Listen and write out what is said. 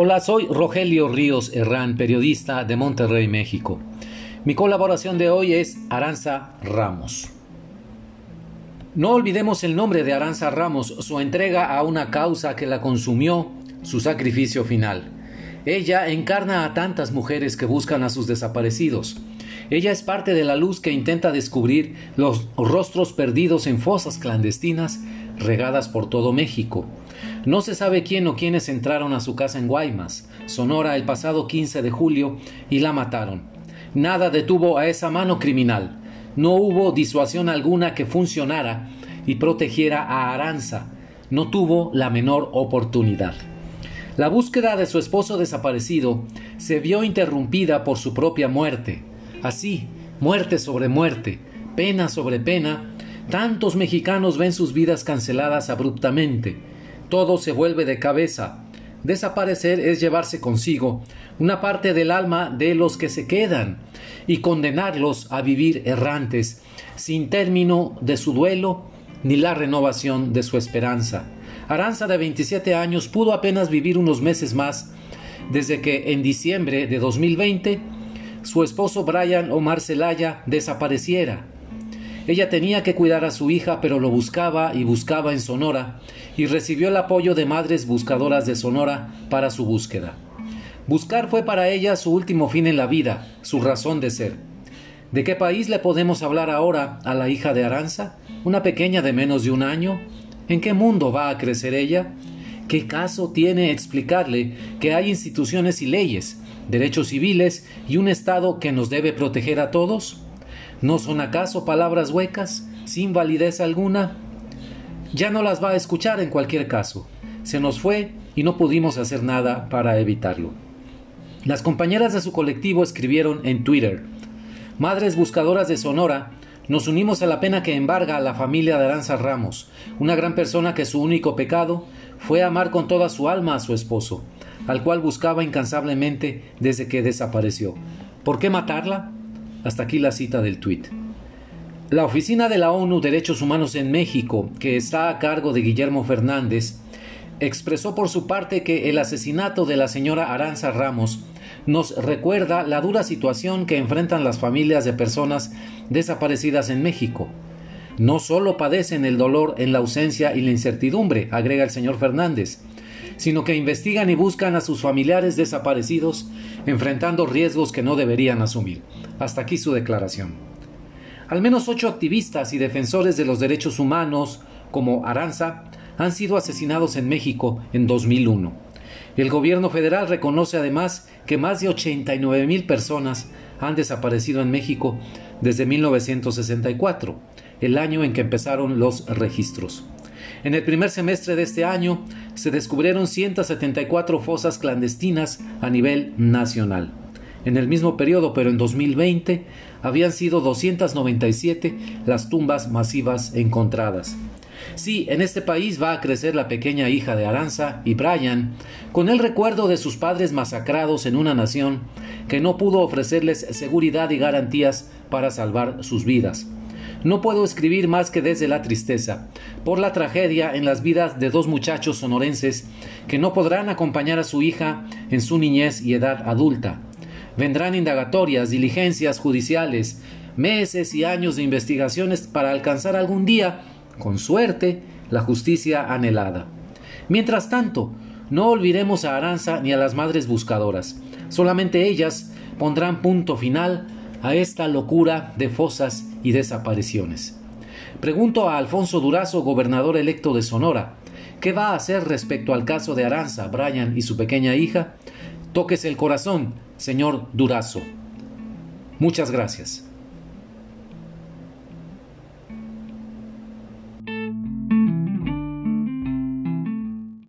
Hola, soy Rogelio Ríos Herrán, periodista de Monterrey, México. Mi colaboración de hoy es Aranza Ramos. No olvidemos el nombre de Aranza Ramos, su entrega a una causa que la consumió, su sacrificio final. Ella encarna a tantas mujeres que buscan a sus desaparecidos. Ella es parte de la luz que intenta descubrir los rostros perdidos en fosas clandestinas regadas por todo México. No se sabe quién o quiénes entraron a su casa en Guaymas, Sonora, el pasado 15 de julio y la mataron. Nada detuvo a esa mano criminal. No hubo disuasión alguna que funcionara y protegiera a Aranza. No tuvo la menor oportunidad. La búsqueda de su esposo desaparecido se vio interrumpida por su propia muerte. Así, muerte sobre muerte, pena sobre pena, tantos mexicanos ven sus vidas canceladas abruptamente todo se vuelve de cabeza. Desaparecer es llevarse consigo una parte del alma de los que se quedan y condenarlos a vivir errantes, sin término de su duelo ni la renovación de su esperanza. Aranza, de 27 años, pudo apenas vivir unos meses más desde que en diciembre de 2020 su esposo Brian Omar Celaya desapareciera ella tenía que cuidar a su hija, pero lo buscaba y buscaba en Sonora, y recibió el apoyo de madres buscadoras de Sonora para su búsqueda. Buscar fue para ella su último fin en la vida, su razón de ser. ¿De qué país le podemos hablar ahora a la hija de Aranza? ¿Una pequeña de menos de un año? ¿En qué mundo va a crecer ella? ¿Qué caso tiene explicarle que hay instituciones y leyes, derechos civiles y un Estado que nos debe proteger a todos? ¿No son acaso palabras huecas, sin validez alguna? Ya no las va a escuchar en cualquier caso. Se nos fue y no pudimos hacer nada para evitarlo. Las compañeras de su colectivo escribieron en Twitter, Madres Buscadoras de Sonora, nos unimos a la pena que embarga a la familia de Aranza Ramos, una gran persona que su único pecado fue amar con toda su alma a su esposo, al cual buscaba incansablemente desde que desapareció. ¿Por qué matarla? Hasta aquí la cita del tuit. La Oficina de la ONU Derechos Humanos en México, que está a cargo de Guillermo Fernández, expresó por su parte que el asesinato de la señora Aranza Ramos nos recuerda la dura situación que enfrentan las familias de personas desaparecidas en México. No solo padecen el dolor en la ausencia y la incertidumbre, agrega el señor Fernández, sino que investigan y buscan a sus familiares desaparecidos, enfrentando riesgos que no deberían asumir. Hasta aquí su declaración. Al menos ocho activistas y defensores de los derechos humanos, como Aranza, han sido asesinados en México en 2001. El gobierno federal reconoce además que más de 89 mil personas han desaparecido en México desde 1964, el año en que empezaron los registros. En el primer semestre de este año se descubrieron 174 fosas clandestinas a nivel nacional. En el mismo periodo, pero en 2020, habían sido 297 las tumbas masivas encontradas. Sí, en este país va a crecer la pequeña hija de Aranza y Brian, con el recuerdo de sus padres masacrados en una nación que no pudo ofrecerles seguridad y garantías para salvar sus vidas. No puedo escribir más que desde la tristeza, por la tragedia en las vidas de dos muchachos sonorenses que no podrán acompañar a su hija en su niñez y edad adulta. Vendrán indagatorias, diligencias judiciales, meses y años de investigaciones para alcanzar algún día, con suerte, la justicia anhelada. Mientras tanto, no olvidemos a Aranza ni a las madres buscadoras. Solamente ellas pondrán punto final a esta locura de fosas y desapariciones. Pregunto a Alfonso Durazo, gobernador electo de Sonora, ¿qué va a hacer respecto al caso de Aranza, Brian y su pequeña hija? Tóquese el corazón, señor Durazo. Muchas gracias.